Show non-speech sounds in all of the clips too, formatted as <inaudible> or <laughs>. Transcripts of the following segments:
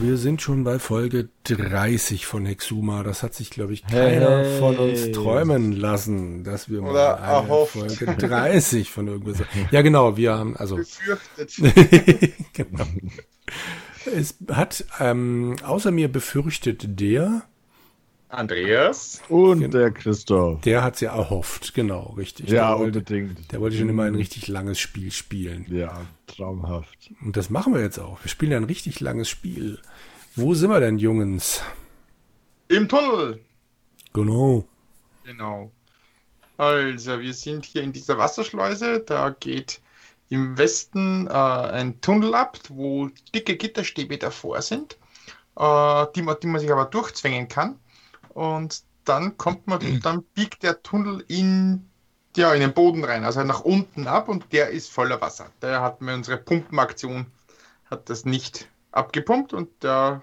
Wir sind schon bei Folge 30 von Hexuma. Das hat sich, glaube ich, keiner hey. von uns träumen lassen, dass wir Oder mal eine erhofft. Folge 30 von irgendwas. Ja, genau, wir haben also Befürchtet. <laughs> genau. Es hat ähm, außer mir befürchtet der, Andreas. Und der Christoph. der hat es ja erhofft, genau, richtig. Ja, der wollte, unbedingt. der wollte schon immer ein richtig langes Spiel spielen. Ja, traumhaft. Und das machen wir jetzt auch. Wir spielen ja ein richtig langes Spiel. Wo sind wir denn, Jungens? Im Tunnel. Genau. Genau. Also, wir sind hier in dieser Wasserschleuse. Da geht im Westen äh, ein Tunnel ab, wo dicke Gitterstäbe davor sind, äh, die, man, die man sich aber durchzwängen kann. Und dann kommt man, dann biegt der Tunnel in, ja, in den Boden rein, also nach unten ab und der ist voller Wasser. Daher hat mir unsere Pumpenaktion hat das nicht abgepumpt und der,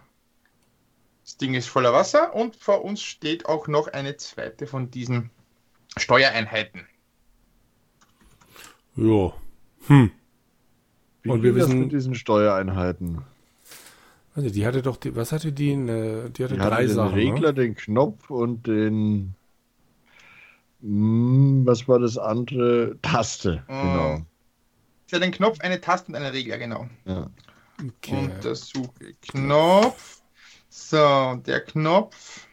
das Ding ist voller Wasser und vor uns steht auch noch eine zweite von diesen Steuereinheiten. Ja. Hm. Wie Und wir wissen- mit diesen Steuereinheiten? Also die hatte doch, die, was hatte die? Eine, die hatte Die drei hatten den Sachen. Regler, Ne? den Knopf und den. Hm, was war das andere? Taste. Ah. Genau. Sie hat einen Knopf, eine Taste und einen Regler, genau. Ja. Okay. Untersuche Knopf. So, der Knopf.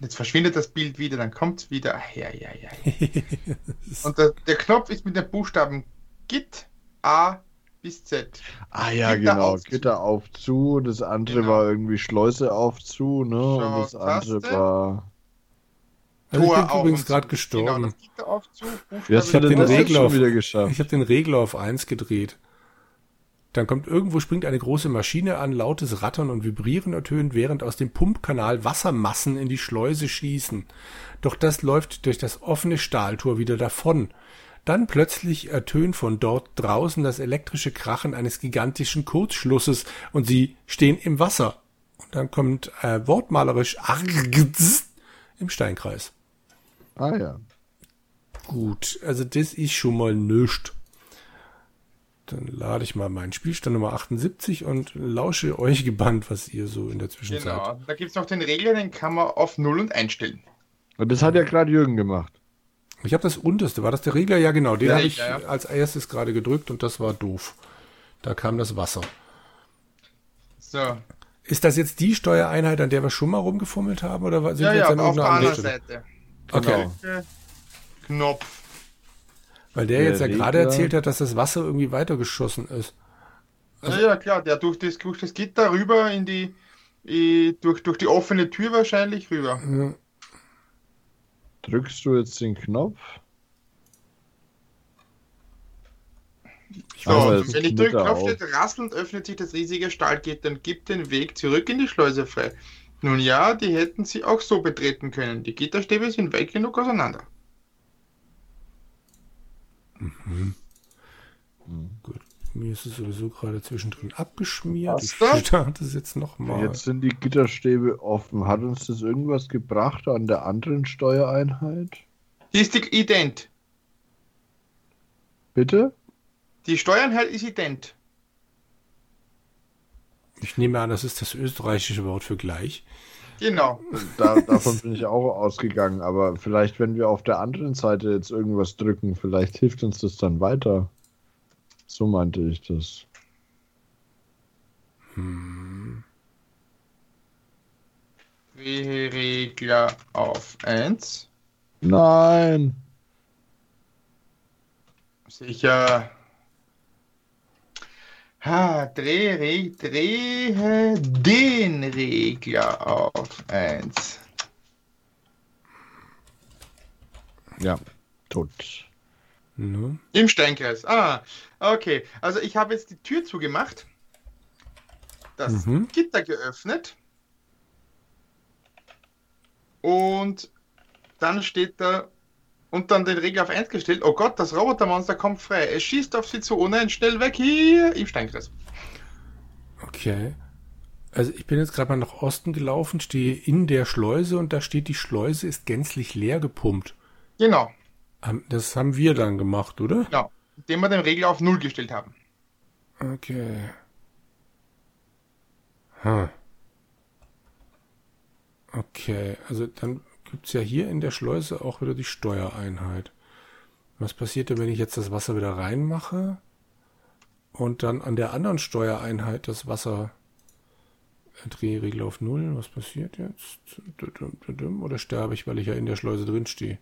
Jetzt verschwindet das Bild wieder, dann kommt es wieder. Ach, ja, ja, ja. <laughs> Und der, der Knopf ist mit den Buchstaben Git A bis Z. Ah ja, Gitter genau. auf zu. Gitter auf zu. Das andere Genau. war irgendwie Schleuse auf zu, ne? Und das Schau, andere Taste. war. Also ich bin auf übrigens gerade gestorben. Genau, das Gitter auf zu. Ich hab denn den Regler auf- wieder Ich geschafft? habe den Regler auf 1 gedreht. Dann kommt irgendwo, springt eine große Maschine an, lautes Rattern und Vibrieren ertönt, während aus dem Pumpkanal Wassermassen in die Schleuse schießen. Doch das läuft durch das offene Stahltor wieder davon. Dann plötzlich ertönt von dort draußen das elektrische Krachen eines gigantischen Kurzschlusses und sie stehen im Wasser. Und dann kommt äh, wortmalerisch Argz im Steinkreis. Ah ja. Gut, also das ist schon mal nüscht. Dann lade ich mal meinen Spielstand Nummer 78 und lausche euch gebannt, was ihr so in der Zwischenzeit. Genau. Da gibt es noch den Regler, den kann man auf 0 und einstellen. Und das hat ja gerade Jürgen gemacht. Ich habe das unterste, war das der Regler? Ja, genau, den Der habe ich Regler, ja. als erstes gerade gedrückt und das war doof. Da kam das Wasser. So. Ist das jetzt die Steuereinheit, an der wir schon mal rumgefummelt haben oder sind Ja, wir jetzt ja, an auf der irgendeiner anderen? Seite. Okay, Genau. Knopf. weil der, Der jetzt ja gerade erzählt hat, dass das Wasser irgendwie weitergeschossen ist. Also ja, ja, klar, der durch das, durch das Gitter rüber in die, i- durch, durch die offene Tür wahrscheinlich rüber. Ja. Drückst du jetzt den Knopf? Ich So, weiß Aber nicht. jetzt wenn ich er Knopf auf. steht, rasselnd öffnet sich das riesige Stahlgitter und gibt den Weg zurück in die Schleuse frei. Nun ja, die hätten sie auch so betreten können. Die Gitterstäbe sind weit genug auseinander. Gut. Mir ist es sowieso gerade zwischendrin abgeschmiert. Ich starte es jetzt nochmal. Jetzt sind die Gitterstäbe offen. Hat uns das irgendwas gebracht an der anderen Steuereinheit? Die ist die ident. Bitte? Die Steuernheit ist ident. Ich nehme an, das ist das österreichische Wort für gleich. Genau. Da, davon bin ich auch ausgegangen. Aber vielleicht, wenn wir auf der anderen Seite jetzt irgendwas drücken, vielleicht hilft uns das dann weiter. So meinte ich das. Regler auf 1. Nein! Sicher. Ha, dreh, reg, drehe den Regler auf 1. Ja, tot. Ne? Im Steinkreis. Ah, okay. Also ich habe jetzt die Tür zugemacht. Das Mhm. Gitter geöffnet. Und dann steht da und dann den Regler auf 1 gestellt. Oh Gott, das Robotermonster kommt frei. Es schießt auf sie zu. Oh nein, schnell weg hier im Steinkreis. Okay. Also ich bin jetzt gerade mal nach Osten gelaufen, stehe in der Schleuse und da steht, die Schleuse ist gänzlich leer gepumpt. Genau, Das haben wir dann gemacht, oder? genau. Indem wir den Regler auf 0 gestellt haben. Okay. Hm. Okay, also dann gibt's ja hier in der Schleuse auch wieder die Steuereinheit. Was passiert denn, wenn ich jetzt das Wasser wieder reinmache und dann an der anderen Steuereinheit das Wasser Drehregel auf Null? Was passiert jetzt? Oder sterbe ich, weil ich ja in der Schleuse drin stehe?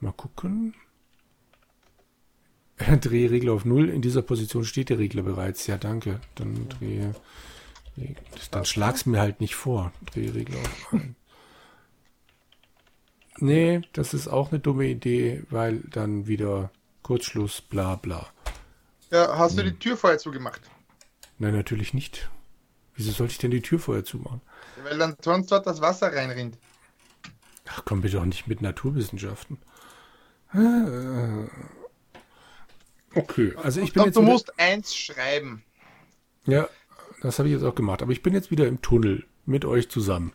Mal gucken. <laughs> Drehregel auf Null. In dieser Position steht der Regler bereits. Ja, danke. Dann drehe. Dann schlag's mir halt nicht vor. Drehregel auf 1. <laughs> Nee, das ist auch eine dumme Idee, weil dann wieder Kurzschluss, bla bla. Ja, hast du hm. die Tür vorher zugemacht? Nein, natürlich nicht. Wieso sollte ich denn die Tür vorher zumachen? Weil dann sonst dort das Wasser reinrinnt. Ach komm bitte auch nicht mit Naturwissenschaften. Okay, also ich bin Und jetzt. Du musst eins schreiben. Ja, das habe ich jetzt auch gemacht. Aber ich bin jetzt wieder im Tunnel mit euch zusammen.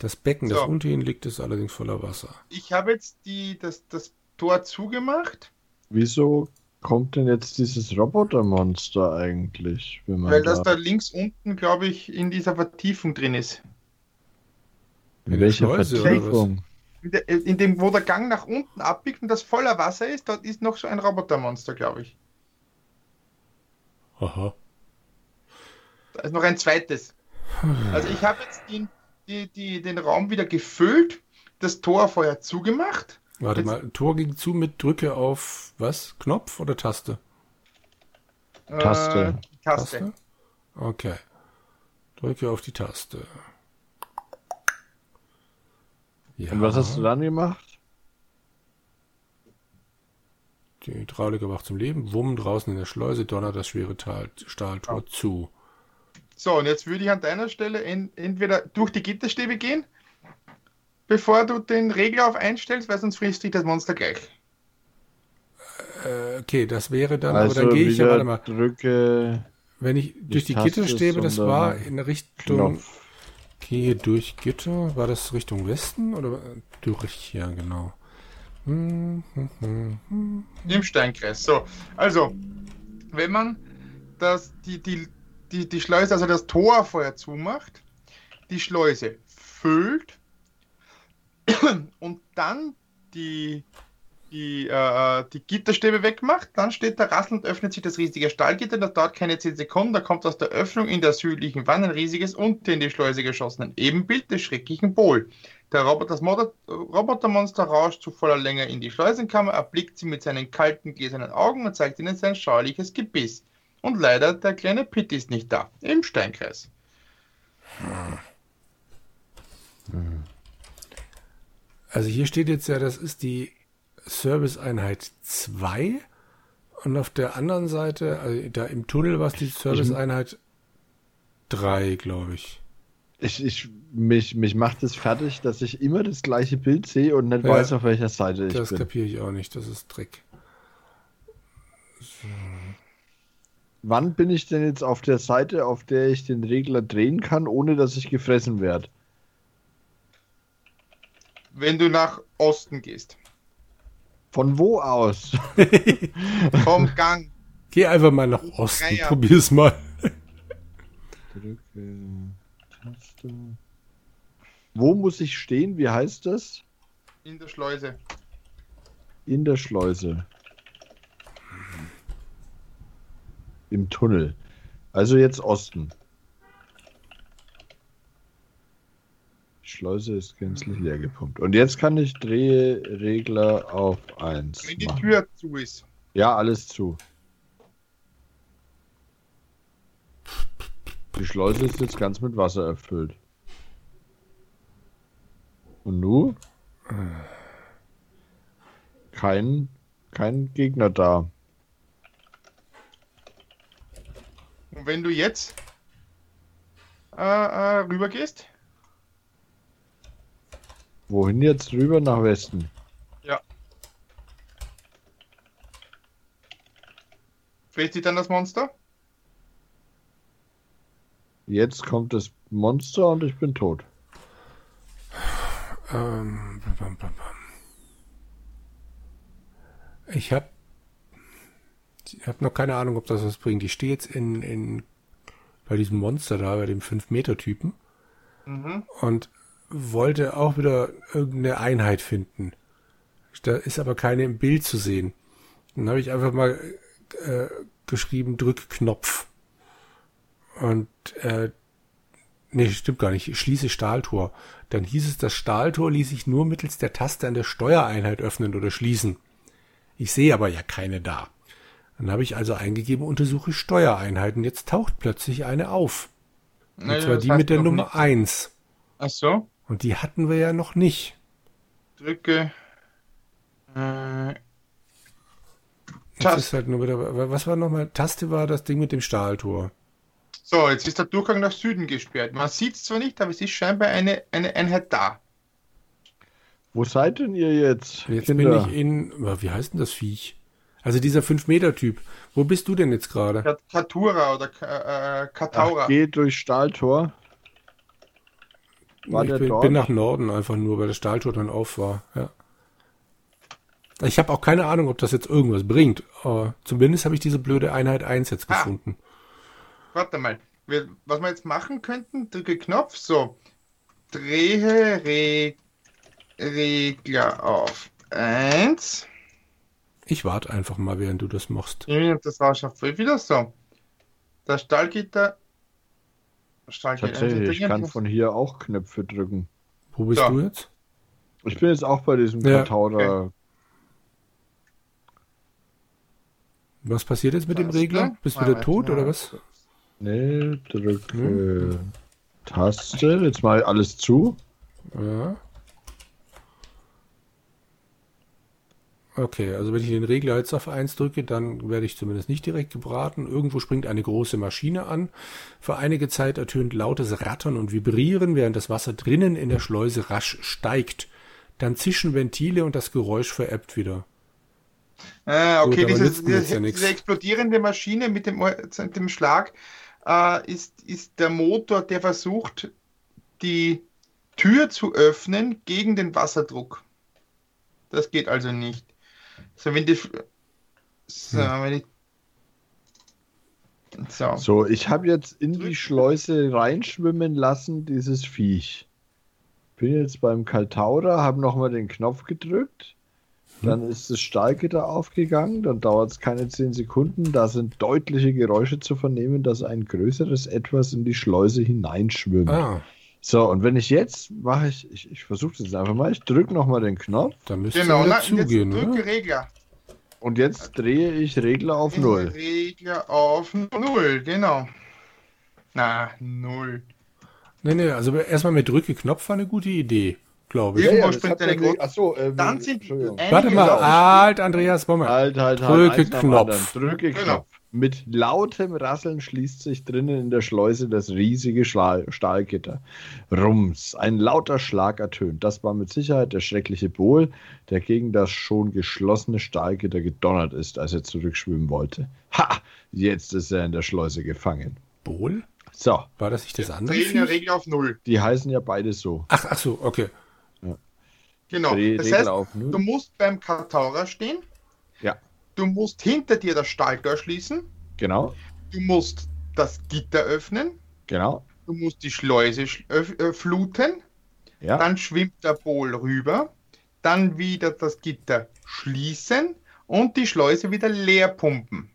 Das Becken, so. das unter Ihnen liegt, ist allerdings voller Wasser. Ich habe jetzt die, das, das Tor zugemacht. Wieso kommt denn jetzt dieses Robotermonster eigentlich? Weil da das da links unten, glaube ich, in dieser Vertiefung drin ist. In welcher Vertiefung? In, dem, wo der Gang nach unten abbiegt und das voller Wasser ist, dort ist noch so ein Robotermonster, glaube ich. Aha. Da ist noch ein zweites. Also ich habe jetzt den, die, die, den Raum wieder gefüllt, das Tor vorher zugemacht. Warte Jetzt, mal, Tor ging zu mit Drücke auf was? Knopf oder Taste? Äh, Taste. Taste. Taste? Okay. Drücke auf die Taste. Ja. Und was hast du dann gemacht? Die Hydraulik wacht zum Leben. Wumm draußen in der Schleuse donnert das schwere Tal Stahltor ja. zu. So, und jetzt würde ich an deiner Stelle entweder durch die Gitterstäbe gehen, bevor du den Regler auf einstellst, weil sonst frisst dich das Monster gleich. Äh, okay, das wäre dann, also aber dann gehe ich ja, warte mal. Drücke wenn ich durch die Gitterstäbe, das war in Richtung. Knopf. Gehe durch Gitter, war das Richtung Westen oder durch? Ja, genau. Im Steinkreis. So, also, wenn man das, die, die die, die Schleuse, also das Tor vorher zumacht, die Schleuse füllt <coughs> und dann die, die, äh, die Gitterstäbe wegmacht, dann steht da rasselnd, öffnet sich das riesige Stahlgitter, das dauert keine 10 Sekunden, da kommt aus der Öffnung in der südlichen Wand ein riesiges, unter in die Schleuse geschossenes Ebenbild des schrecklichen Pol. Der Roboter, das Robotermonster rauscht zu voller Länge in die Schleusenkammer, erblickt sie mit seinen kalten, gläsernen Augen und zeigt ihnen sein schauerliches Gebiss. Und leider, der kleine Pitt ist nicht da, im Steinkreis. Also hier steht jetzt ja, das ist die Serviceeinheit 2 und auf der anderen Seite, also da im Tunnel war es die Serviceeinheit 3, glaube ich. Ich, ich, mich, mich macht es fertig, dass ich immer das gleiche Bild sehe und nicht ja, weiß, auf welcher Seite ich das bin. Das kapiere ich auch nicht, das ist Trick. So wann bin ich denn jetzt auf der Seite, auf der ich den Regler drehen kann, ohne dass ich gefressen werde? Wenn du nach Osten gehst. Von wo aus? <laughs> Vom Gang. Geh einfach mal nach Osten, Dreier. probier's mal. Drücke Taste. Wo muss ich stehen? Wie heißt das? In der Schleuse. In der Schleuse. im Tunnel. Also jetzt Osten. Schleuse ist gänzlich leer gepumpt. Und jetzt kann ich Drehregler auf 1. Wenn die machen. Tür zu ist. Ja, alles zu. Die Schleuse ist jetzt ganz mit Wasser erfüllt. Und nu? Kein, kein Gegner da. Und wenn du jetzt äh, äh, rüber gehst? Wohin jetzt rüber? Nach Westen. Ja. Fehlt sich dann das Monster? Jetzt kommt das Monster und ich bin tot. Ähm, ich habe ich habe noch keine Ahnung, ob das was bringt. Ich stehe jetzt in, in bei diesem Monster da, bei dem 5-Meter-Typen. Mhm. Und wollte auch wieder irgendeine Einheit finden. Da ist aber keine im Bild zu sehen. Dann habe ich einfach mal äh, geschrieben, drück Knopf. Und äh, nee, stimmt gar nicht. Schließe Stahltor. Dann hieß es, das Stahltor ließ sich nur mittels der Taste an der Steuereinheit öffnen oder schließen. Ich sehe aber ja keine da. Dann habe ich also eingegeben, untersuche Steuereinheiten. Jetzt taucht plötzlich eine auf. Und Naja, zwar die mit der Nummer nicht. eins. Ach so. Und die hatten wir ja noch nicht. Drücke. Äh, Das Taste. ist halt nur wieder, was war nochmal? Taste war das Ding mit dem Stahltor. So, jetzt ist der Durchgang nach Süden gesperrt. Man sieht es zwar nicht, aber es ist scheinbar eine, eine Einheit da. Wo seid denn ihr jetzt? Jetzt Kinder? bin ich in, wie heißt denn das Viech? Also dieser 5-Meter-Typ. Wo bist du denn jetzt gerade? Kat- Katura oder Ka- äh, Kataura. Ach, geht durch Stahltor. War ich der bin, dort? bin nach Norden einfach nur, weil das Stahltor dann auf war. Ja. Ich habe auch keine Ahnung, ob das jetzt irgendwas bringt. Aber zumindest habe ich diese blöde Einheit 1 jetzt Ah. gefunden. Warte mal. Wir, was wir jetzt machen könnten, drücke Knopf, so. Drehe Re Regler auf 1. Ich warte einfach mal, während du das machst. Das war schon voll wieder so. Das Stahlgitter. Tatsächlich, ich kann von hier auch Knöpfe drücken. Wo bist Ja. du jetzt? Ich bin jetzt auch bei diesem Ja, Katauder. Was passiert jetzt mit dem Alles Regler? Bist du wieder tot oder was? Nee, drücke Hm. Taste. Jetzt mal alles zu. Ja. Okay, also wenn ich den Regler jetzt auf 1 drücke, dann werde ich zumindest nicht direkt gebraten. Irgendwo springt eine große Maschine an. Für einige Zeit ertönt lautes Rattern und Vibrieren, während das Wasser drinnen in der Schleuse rasch steigt. Dann zischen Ventile und das Geräusch verebbt wieder. Ah, Gut, okay, aber dieses, nützt mir jetzt diese, ja diese explodierende Maschine mit dem, mit dem Schlag äh, ist, ist der Motor, der versucht, die Tür zu öffnen gegen den Wasserdruck. Das geht also nicht. So, wenn die. So, Hm. wenn ich. So. So, ich habe jetzt in die Schleuse reinschwimmen lassen, dieses Viech. Bin jetzt beim Kaltauder, habe nochmal den Knopf gedrückt. Dann ist das Stahlgitter aufgegangen, dann dauert es keine 10 Sekunden. Da sind deutliche Geräusche zu vernehmen, dass ein größeres Etwas in die Schleuse hineinschwimmt. Ah, So, und wenn ich jetzt mache, ich, ich, ich versuche das jetzt einfach mal, ich drücke nochmal den Knopf da müsste Genau, na, und jetzt zugehen, drücke? Regler. und jetzt drehe ich Regler auf Null. Regler auf 0, genau. Na, 0. Nee, nee, also erstmal mit Drücke Knopf war eine gute Idee, glaube ich. Ja, Irgendwo das springt ja nie- große- Achso, ähm, Dann sind Warte mal, halt, Andreas, Moment. Halt, halt, halt. Drücke Knopf. Drücke Genau. Knopf. Mit lautem Rasseln schließt sich drinnen in der Schleuse das riesige Stahl Stahlgitter. Rums. Ein lauter Schlag ertönt. Das war mit Sicherheit der schreckliche Bohl, der gegen das schon geschlossene Stahlgitter gedonnert ist, als er zurückschwimmen wollte. Ha! Jetzt ist er in der Schleuse gefangen. Bohl? So, War das nicht das andere? Der? Regler auf 0. die heißen ja beide so. Ach, ach so, okay. Genau. Dreh Das heißt, auf Null. du musst beim Kartaurer stehen. Ja. Du musst hinter dir das Stahltor schließen. Genau, Du musst das Gitter öffnen. genau. Du musst die Schleuse äh, fluten. Ja. Dann schwimmt der Bohl rüber. Dann wieder das Gitter schließen und die Schleuse wieder leer pumpen.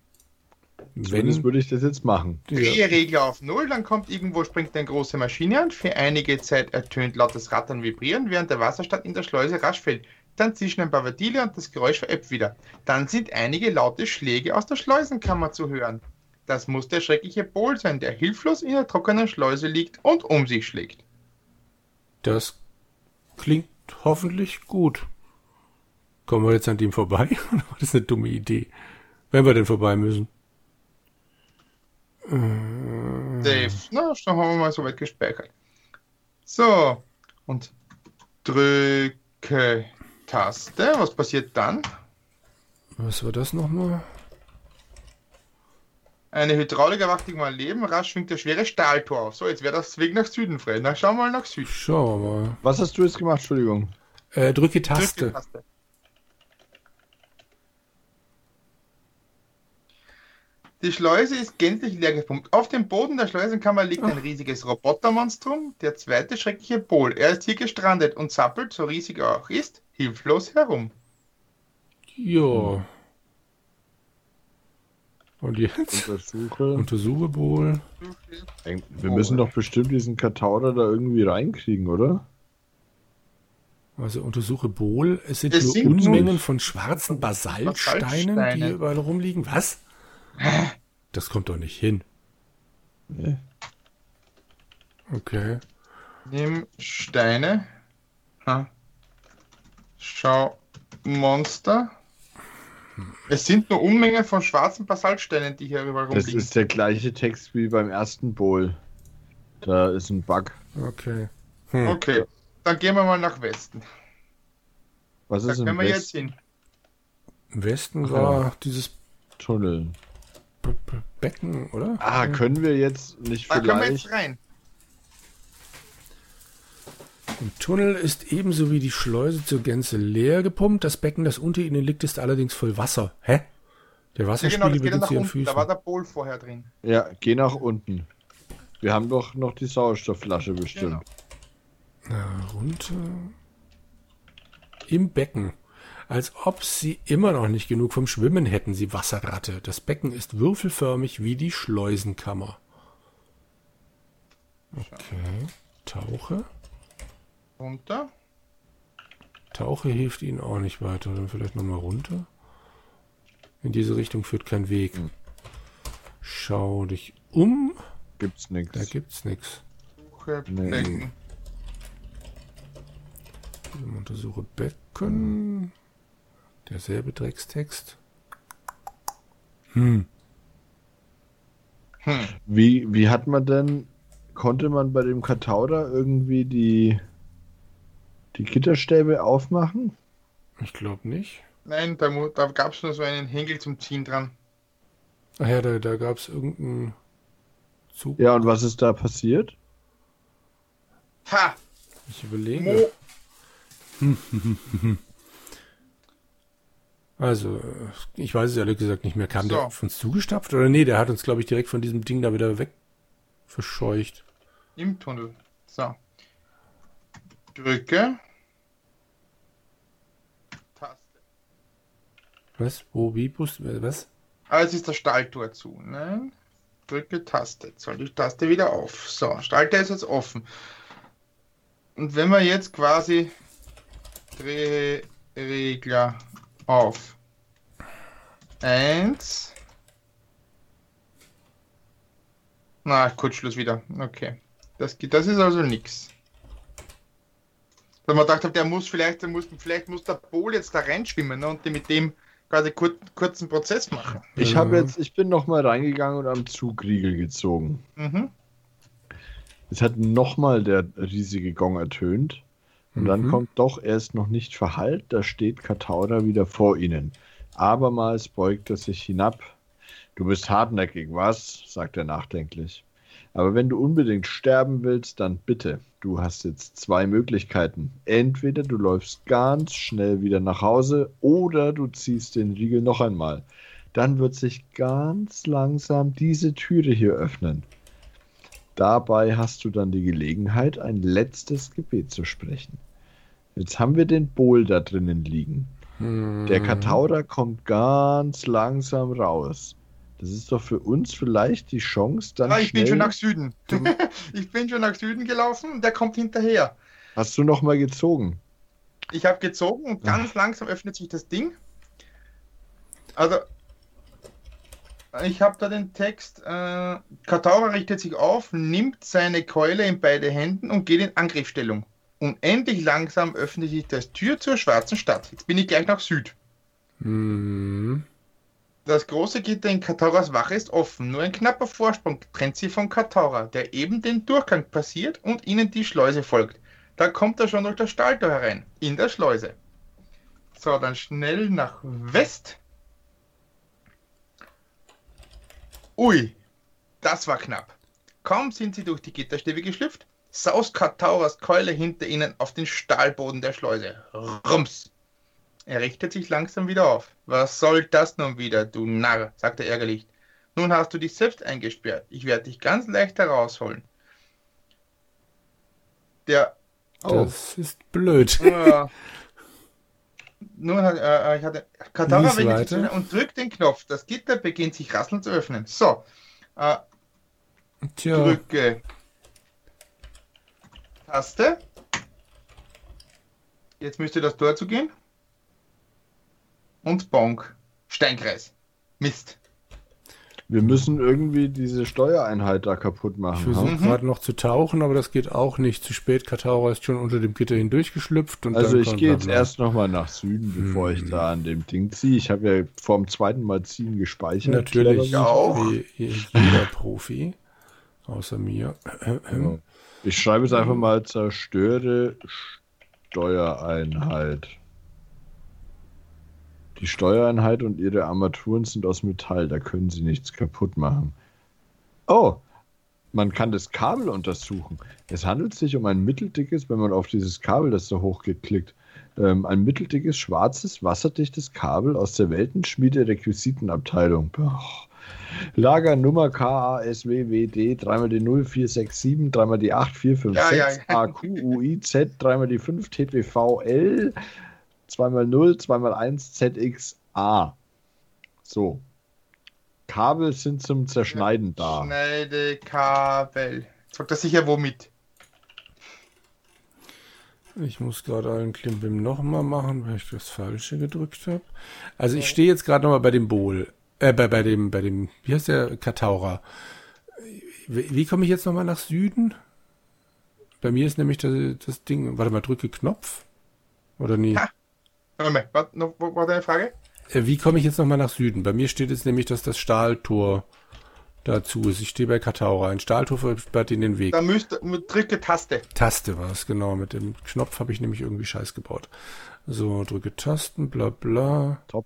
Zumindest Wenn, würde ich das jetzt machen. ja, Drehe Regler auf Null, dann kommt irgendwo, springt eine große Maschine an. Für einige Zeit ertönt lautes Rattern Vibrieren, während der Wasserstand in der Schleuse rasch fällt. Dann zischen ein paar Ventile und das Geräusch verebbt wieder. Dann sind einige laute Schläge aus der Schleusenkammer zu hören. Das muss der schreckliche Bohl sein, der hilflos in der trockenen Schleuse liegt und um sich schlägt. das klingt hoffentlich gut. Kommen wir jetzt an dem vorbei? Oder <laughs> war das eine dumme Idee? Wenn wir denn vorbei müssen. Dave, na, schon haben wir mal so weit gespeichert. So, und drücke Taste. Was passiert dann? Was war das nochmal? Eine Hydraulik erwacht irgendwann Leben, rasch schwingt der schwere Stahltor auf. So, jetzt wäre das Weg nach Süden frei. Na, schauen wir mal nach Süden. Schauen wir mal. Was hast du jetzt gemacht? Entschuldigung. Äh, drücke Drücke Taste. Die Schleuse ist gänzlich leer gepumpt. Auf dem Boden der Schleusenkammer liegt ein riesiges Robotermonstrum, der zweite schreckliche Pol. Er ist hier gestrandet und zappelt, so riesig er auch ist, hilflos herum. Ja. Und jetzt? Untersuche. Untersuche wohl. Wir müssen doch bestimmt diesen Katauder da irgendwie reinkriegen, oder? Also untersuche Bohl. Es sind Es nur sind Unmengen nur- von schwarzen Basaltsteinen, die Basaltsteine. hier überall rumliegen. Was? Das kommt doch nicht hin. Nee. Okay. Nimm Steine. Ha. Schau Monster. Es sind nur Unmengen von schwarzen Basaltsteinen, die hier überall Das rumliegen. ist der gleiche Text wie beim ersten Bowl. Da ist ein Bug. Okay. Hm. Okay, dann gehen wir mal nach Westen. Was Da ist im können wir jetzt Westen? hin. Im Westen war dieses Tunnel? Becken, oder? Ah, können wir jetzt nicht Da können wir jetzt vielleicht... rein. Im Tunnel ist ebenso wie die Schleuse zur Gänze leer gepumpt. Das Becken, das unter ihnen liegt, ist allerdings voll Wasser. Hä? Der Ja, Wasserspiegel genau, geht dann beginnt nach zu ihren unten. Da Füßen. war der Bowl vorher drin. Ja, geh nach unten. Wir haben doch noch die Sauerstoffflasche bestimmt. Genau. Na, runter. Im Becken. Als ob sie immer noch nicht genug vom Schwimmen hätten, sie Wasserratte. Das Becken ist würfelförmig wie die Schleusenkammer. Okay. Tauche. Runter. Tauche hilft ihnen auch nicht weiter. Dann vielleicht nochmal runter. In diese Richtung führt kein Weg. Hm. Schau dich um. Gibt's Da nichts. gibt's nichts. Suche Nee. Becken. Untersuche Becken. Derselbe Dreckstext. Hm. Hm. Wie, wie hat man denn... Konnte man bei dem Katauder irgendwie die, die Gitterstäbe aufmachen? Ich glaube nicht. Nein, da, da gab es nur so einen Hängel zum Ziehen dran. Ach ja, da, da gab es irgendeinen Zug. Ja, und was ist da passiert? Ha! Ich überlege. Mo <laughs> Also, ich weiß es ehrlich gesagt nicht mehr. Kam So. der auf uns zugestapft? Oder nee, der hat uns, glaube ich, direkt von diesem Ding da wieder weg verscheucht. Im Tunnel. So. Drücke. Taste. Was? Wo, wie, Bus, was? Ah, jetzt ist das Stahltor zu. Nein. Drücke Taste. Soll die Taste wieder auf. So, Stahltor ist jetzt offen. Und wenn wir jetzt quasi Drehregler auf 1. Na, Kurzschluss wieder. Okay. Das, geht- das ist also nichts. Weil man dachte, der muss vielleicht, der muss, vielleicht muss der Pol jetzt da reinschwimmen ne, und die mit dem quasi kur kurzen Prozess machen. Ich habe jetzt, ich bin noch mal reingegangen und am Zugriegel gezogen. Mhm. Es hat nochmal der riesige Gong ertönt. Und dann Mhm. kommt doch erst noch nicht verhallt, da steht Katauda wieder vor ihnen. Abermals beugt er sich hinab. Du bist hartnäckig, was? sagt er nachdenklich. Aber wenn du unbedingt sterben willst, dann bitte. Du hast jetzt zwei Möglichkeiten. Entweder du läufst ganz schnell wieder nach Hause oder du ziehst den Riegel noch einmal. Dann wird sich ganz langsam diese Türe hier öffnen. Dabei hast du dann die Gelegenheit, ein letztes Gebet zu sprechen. Jetzt haben wir den Bowl da drinnen liegen. Hm. Der Katauder kommt ganz langsam raus. Das ist doch für uns vielleicht die Chance, dann Ah, ich bin schon nach Süden. <laughs> ich bin schon nach Süden gelaufen und der kommt hinterher. Hast du noch mal gezogen? Ich habe gezogen und ganz langsam öffnet sich das Ding. Also, ich habe da den Text, äh, Kataura richtet sich auf, nimmt seine Keule in beide Händen und geht in Angriffsstellung. Unendlich langsam öffnet sich das Tür zur schwarzen Stadt. Jetzt bin ich gleich nach Süd. Hm. Das große Gitter in Katauras Wache ist offen. Nur ein knapper Vorsprung trennt sie von Kataura, der eben den Durchgang passiert und ihnen die Schleuse folgt. Da kommt er schon durch das Stahltor herein, in der Schleuse. So, dann schnell nach West. Ui, das war knapp. Kaum sind sie durch die Gitterstäbe geschlüpft, saust Katauras Keule hinter ihnen auf den Stahlboden der Schleuse. Rums! Er richtet sich langsam wieder auf. Was soll das nun wieder, du Narr? sagt er ärgerlich. Nun hast du dich selbst eingesperrt. Ich werde dich ganz leicht herausholen. Der. Oh. Das ist blöd. Äh, nun hat äh, ich hatte Katara wendet sich und drückt den Knopf. Das Gitter beginnt sich rasselnd zu öffnen. So. Äh, Tja, drücke Taste. Jetzt müsste das Tor zugehen. Und Bonk. Steinkreis. Mist. Wir müssen irgendwie diese Steuereinheit da kaputt ich machen. versuche ha? Mhm. gerade noch zu tauchen, aber das geht auch nicht. Zu spät, Kataura ist schon unter dem Gitter hindurchgeschleft. Und Also dann ich gehe jetzt bla. erst nochmal nach Süden, bevor ich Hm. da an dem Ding ziehe. Ich habe ja vor dem zweiten Mal ziehen gespeichert. Natürlich, auch. wie jeder Profi, außer mir. Ja. Ich schreibe jetzt einfach mal zerstöre Steuereinheit. Die Steuereinheit und ihre Armaturen sind aus Metall, da können sie nichts kaputt machen. Oh, man kann das Kabel untersuchen. Es handelt sich um ein mitteldickes, wenn man auf dieses Kabel, das da hochgeht, klickt, ähm, ein mitteldickes, schwarzes, wasserdichtes Kabel aus der Weltenschmiede-Requisitenabteilung. Boah. Lagernummer KASWWD, dreimal die 0467, dreimal die 8456, Ja, ja, ja. AQUIZ, dreimal die 5 TPVL, zweimal 0, zweimal 1 ZXA. So. Kabel sind zum Zerschneiden da. Schneidekabel. Sagt er sicher womit? Ich muss gerade allen Klimbim nochmal machen, weil ich das Falsche gedrückt habe. Also ich stehe jetzt gerade nochmal bei dem Bohl. Äh, bei, bei dem, bei dem, wie heißt der? Kataura. Wie, wie komme ich jetzt nochmal nach Süden? Bei mir ist nämlich das, das Ding. Warte mal, drücke Knopf. Oder nie? Ha. Warte mal, was, noch, was war deine Frage? Äh, wie komme ich jetzt nochmal nach Süden? Bei mir steht jetzt nämlich, dass das Stahltor dazu ist. Ich stehe bei Kataura. Ein Stahltor versperrt ihnen den Weg. Da müsst drücke Taste. Taste war es, genau. Mit dem Knopf habe ich nämlich irgendwie Scheiß gebaut. So, drücke Tasten, bla bla. Top.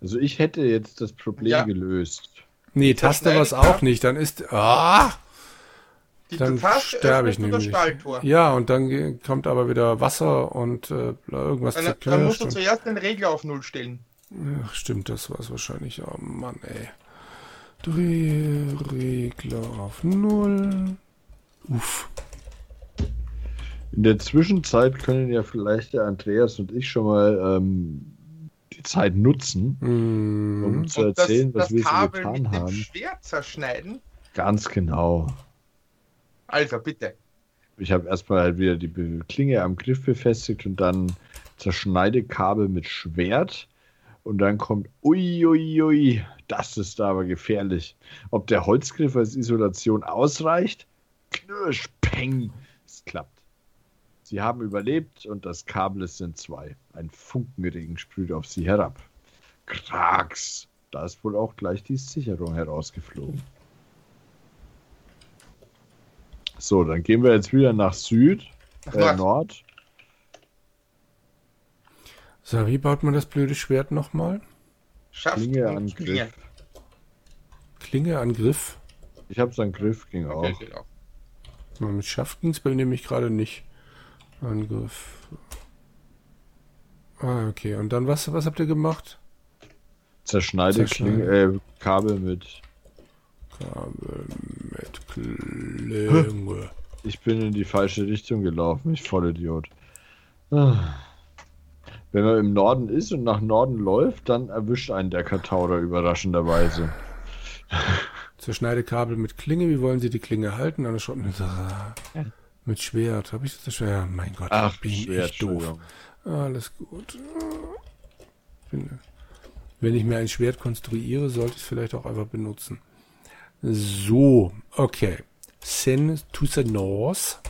Also ich hätte jetzt das Problem Ja. gelöst. Nee, Taste war es schneidet auch nicht. Dann ist. Ah! Die Dann sterbe ich nämlich. Stahltor. Ja, und dann kommt aber wieder Wasser und äh, irgendwas Dann, dann musst zerknirscht. du zuerst den Regler auf Null stellen. Ach, stimmt, das war es wahrscheinlich. Oh Mann, ey. Drehregler auf Null. Uff. In der Zwischenzeit können ja vielleicht der Andreas und ich schon mal ähm, die Zeit nutzen, Mm, um zu Und das, erzählen, was das wir so Kabel mit getan dem haben. Schwert zerschneiden. Ganz genau. Also, bitte. Ich habe erstmal halt wieder die Klinge am Griff befestigt und dann Zerschneidekabel mit Schwert. Und dann kommt, uiuiui, ui, ui, das ist aber gefährlich. Ob der Holzgriff als Isolation ausreicht? Knirsch, peng, es klappt. Sie haben überlebt und das Kabel ist in zwei. Ein Funkenregen sprüht auf sie herab. Kraks, da ist wohl auch gleich die Sicherung herausgeflogen. So, dann gehen wir jetzt wieder nach Süd, Nach äh, Nord. So, wie baut man das blöde Schwert nochmal? Schaft Klinge und an Klinge. Griff. Klinge an Griff. Ich habe so einen Griff, ging auch. Okay, genau. Ja, Mit Schaft ging es bei mir nämlich gerade nicht. Angriff. Ah, okay. Und dann was, was habt ihr gemacht? Zerschneide. Klinge, äh, Kabel mit. Kabel mit Klinge. Ich bin in die falsche Richtung gelaufen, ich Vollidiot. Ah. Wenn man im Norden ist und nach Norden läuft, dann erwischt einen der Katauder überraschenderweise. Zerschneidekabel mit Klinge. Wie wollen Sie die Klinge halten? Eine Schott mit Schwert. Habe ich das Schwert? Ja, mein Gott, Ach, bin Schwert, ich doof. Alles gut. Wenn ich mir ein Schwert konstruiere, sollte ich es vielleicht auch einfach benutzen. So, okay. Sen to the north.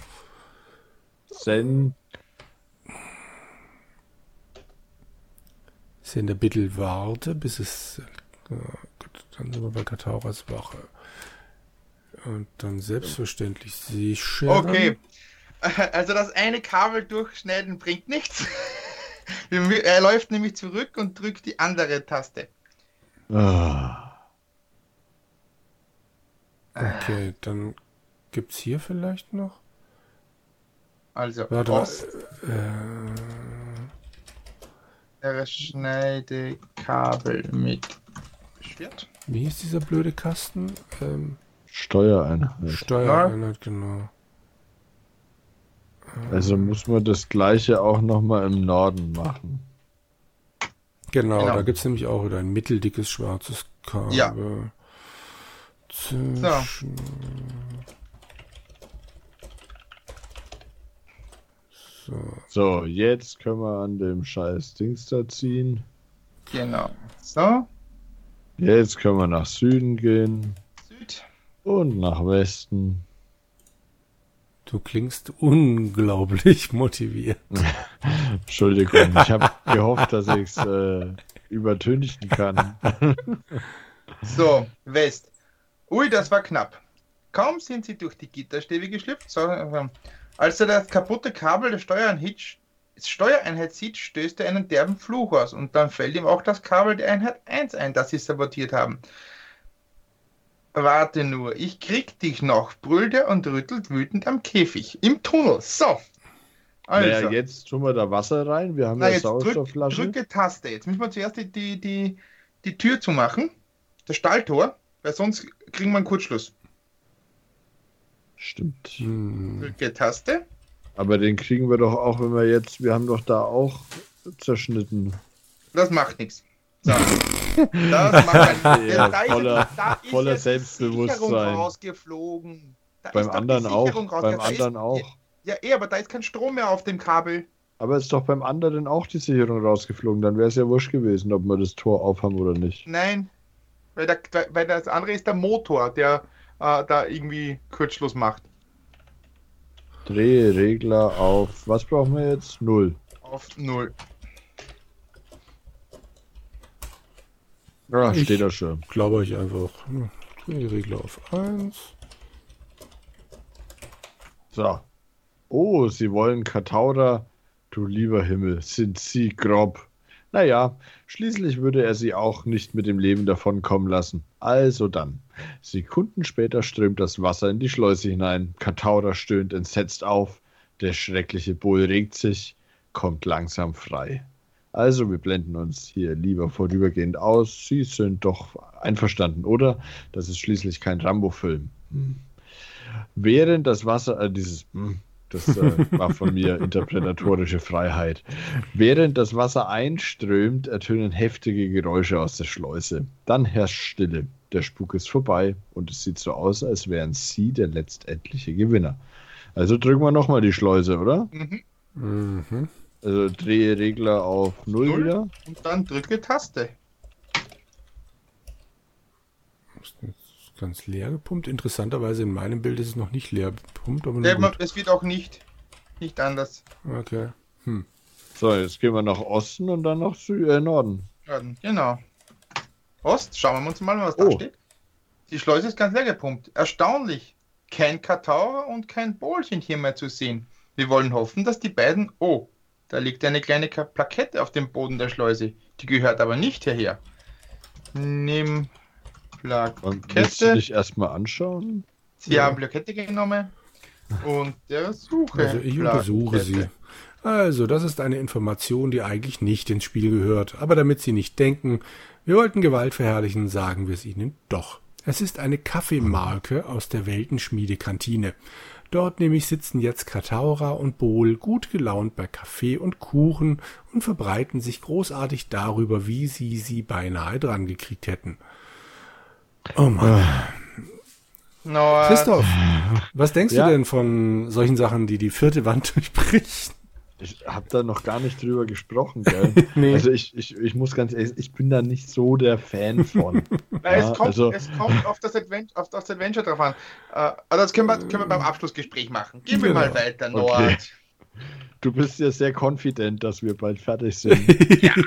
Sen, Sen der Bittel warte, bis es. Gut, dann sind wir bei Katauras Wache. Und dann selbstverständlich sicher. Okay. <laughs> Also das eine Kabel durchschneiden bringt nichts. <laughs> Er läuft nämlich zurück und drückt die andere Taste. ah, Okay, dann gibt's hier vielleicht noch. Also Warte. Ost, Äh, Schneidekabel mit wird. Wie hieß dieser blöde Kasten? Ähm, Steuereinheit. Steuereinheit, genau. Also muss man das gleiche auch nochmal im Norden machen. Genau, Genau. da gibt es nämlich auch wieder ein mitteldickes schwarzes Kabel. Ja. Zwischen... So. So, jetzt können wir an dem scheiß Dings da ziehen. Genau. So, Jetzt können wir nach Süden gehen. Und nach Westen. Du klingst unglaublich <laughs> motiviert. <laughs> Entschuldigung, ich habe gehofft, dass ich es äh, übertünchen kann. <laughs> So, West. Ui, das war knapp. Kaum sind sie durch die Gitterstäbe geschlüpft, so, ähm, als er das kaputte Kabel der Steuereinheit, Steuereinheit sieht, stößt er einen derben Fluch aus und dann fällt ihm auch das Kabel der Einheit 1 ein, das sie sabotiert haben. Warte nur, ich krieg dich noch, brüllt er und rüttelt wütend am Käfig. Im Tunnel. So. Also, Naja, jetzt tun wir da Wasser rein. Wir haben na, ja jetzt drück, Sauerstoffflasche. drücke Taste. Jetzt müssen wir zuerst die, die, die, die Tür zumachen. Das Stalltor, weil sonst kriegen wir einen Kurzschluss. Stimmt. Hm. Drücke Taste. Aber den kriegen wir doch auch, wenn wir jetzt, wir haben doch da auch zerschnitten. Das macht nichts. So. Das macht ein, <laughs> Ja, da ist voller- da ist voller Selbstbewusstsein. Rausgeflogen. Da Beim anderen auch. Beim da anderen ist, auch. Ja, eh, aber da ist kein Strom mehr auf dem Kabel. Aber ist doch beim anderen auch die Sicherung rausgeflogen. Dann wäre es ja wurscht gewesen, ob wir das Tor aufhaben oder nicht. Nein. Weil, der, weil das andere ist der Motor, der äh, da irgendwie Kurzschluss macht. Drehregler auf. Was brauchen wir jetzt? Null. Auf null. Ja, Ich- steht da schon. Glaube ich einfach. Hm, Drehregler auf 1. So. Oh, sie wollen Kataura. Du lieber Himmel, sind sie grob. Naja, schließlich würde er sie auch nicht mit dem Leben davonkommen lassen. Also dann. Sekunden später strömt das Wasser in die Schleuse hinein. Kataura stöhnt entsetzt auf. Der schreckliche Bull regt sich, kommt langsam frei. Also, wir blenden uns hier lieber vorübergehend aus. Sie sind doch einverstanden, oder? Das ist schließlich kein Rambo-Film. Hm. Während das Wasser, äh, dieses, hm, das äh, war von mir interpretatorische Freiheit. Während das Wasser einströmt, ertönen heftige Geräusche aus der Schleuse. Dann herrscht Stille. Der Spuk ist vorbei und es sieht so aus, als wären sie der letztendliche Gewinner. Also drücken wir nochmal die Schleuse, oder? Mhm. Mhm. Also Drehregler auf 0 Null. wieder. Und dann drücke Taste. Ist ganz leer gepumpt. Interessanterweise in meinem Bild ist es noch nicht leer gepumpt, aber gut. es wird auch nicht, nicht anders. Okay. Hm. So, jetzt gehen wir nach Osten und dann nach Sü äh, Norden. werden. Genau. Ost, schauen wir uns mal, was da Oh. steht. Die Schleuse ist ganz leer gepumpt. Erstaunlich. Kein Katauer und kein Bohl sind hier mehr zu sehen. Wir wollen hoffen, dass die beiden. Oh, da liegt eine kleine Plakette auf dem Boden der Schleuse. Die gehört aber nicht hierher. Nimm Und willst du Plakette. dich erstmal anschauen? Sie Ja. haben Plakette genommen. Und der Suche. Also ich untersuche sie. Also, das ist eine Information, die eigentlich nicht ins Spiel gehört. Aber damit Sie nicht denken, wir wollten Gewalt verherrlichen, sagen wir es Ihnen doch. Es ist eine Kaffeemarke aus der Weltenschmiede-Kantine. Dort nämlich sitzen jetzt Kataura und Bohl gut gelaunt bei Kaffee und Kuchen und verbreiten sich großartig darüber, wie sie sie beinahe dran gekriegt hätten. Oh Mann. No, Christoph, was denkst Ja. du denn von solchen Sachen, die die vierte Wand <laughs> durchbricht? Ich habe da noch gar nicht drüber gesprochen, gell? <laughs> Nee. Also ich, ich, ich muss ganz ehrlich, ich bin da nicht so der Fan von. <laughs> Weil Ja, es, kommt, also- es kommt auf das, Advent, auf das Adventure drauf an. Äh, aber das können wir, können wir beim Abschlussgespräch machen. Gehen wir Genau. mal weiter, Okay. Nord. Du bist ja sehr confident, dass wir bald fertig sind. <laughs>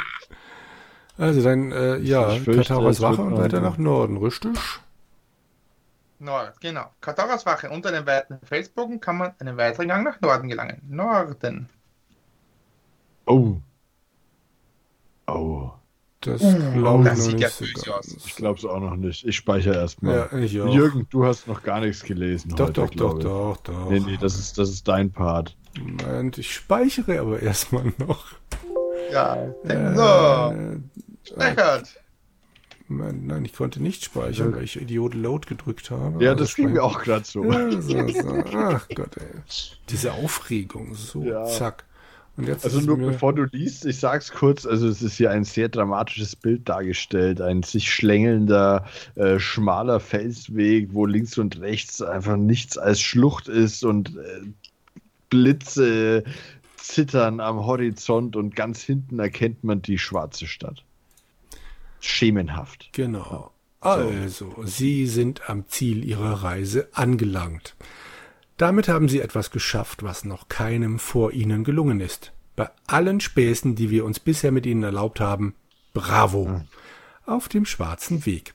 Also dann, äh, ja, wird Wache und weiter nach Norden, richtig? Nord, genau. Kataras Wache. Unter dem weiten Felsbogen kann man einen weiteren Gang nach Norden gelangen. Norden. Oh. Oh. Das Uh, glaube ich noch sieht nicht so ganz. Ich glaube es auch noch nicht. Ich speichere erstmal. Ja, ich auch. Jürgen, du hast noch gar nichts gelesen. Doch, heute, doch, doch, doch, doch. Nee, nee, das ist, das ist dein Part. Moment, ich speichere aber erstmal noch. Ja, so. Äh, Speichert. mein, nein, ich konnte nicht speichern, Ja. weil ich Idiot Load gedrückt habe. Ja, Also das ging speichern- mir auch gerade so. Ja, so, so. Ach Gott, ey. Diese Aufregung, so, Ja. zack. Also nur bevor du liest, ich sag's kurz, also es ist hier ein sehr dramatisches Bild dargestellt, ein sich schlängelnder, äh, schmaler Felsweg, wo links und rechts einfach nichts als Schlucht ist und äh, Blitze zittern am Horizont und ganz hinten erkennt man die schwarze Stadt. Schemenhaft. Genau. Also, Sie sind am Ziel Ihrer Reise angelangt. Damit haben Sie etwas geschafft, was noch keinem vor Ihnen gelungen ist. Bei allen Späßen, die wir uns bisher mit Ihnen erlaubt haben, bravo. Auf dem schwarzen Weg.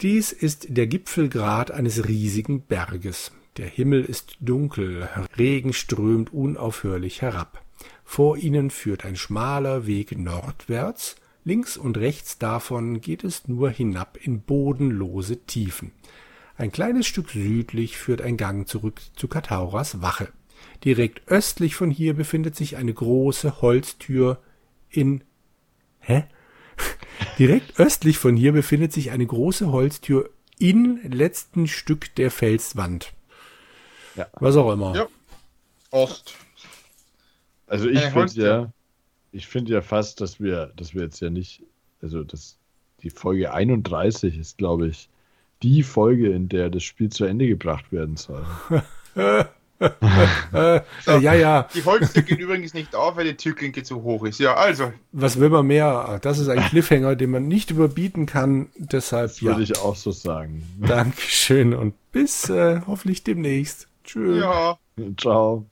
Dies ist der Gipfelgrat eines riesigen Berges. Der Himmel ist dunkel, Regen strömt unaufhörlich herab. Vor ihnen führt ein schmaler Weg nordwärts, links und rechts davon geht es nur hinab in bodenlose Tiefen. Ein kleines Stück südlich führt ein Gang zurück zu Katauras Wache. Direkt östlich von hier befindet sich eine große Holztür in Hä? <laughs> Direkt östlich von hier befindet sich eine große Holztür im letzten Stück der Felswand. Ja. Was auch immer. Ja. Ost. Also ich Äh, finde ja, ich finde ja fast, dass wir, dass wir jetzt ja nicht, also das, die Folge 31 ist, glaube ich, die Folge, in der das Spiel zu Ende gebracht werden soll. Äh, <laughs> äh, ja, ja. Die Holztür geht übrigens nicht auf, weil die Türklinke zu hoch ist. Ja, also. Was will man mehr? Das ist ein Cliffhanger, den man nicht überbieten kann. Deshalb, Das ja. würde ich auch so sagen. Dankeschön und bis äh, hoffentlich demnächst. Tschüss. Ja. Ciao.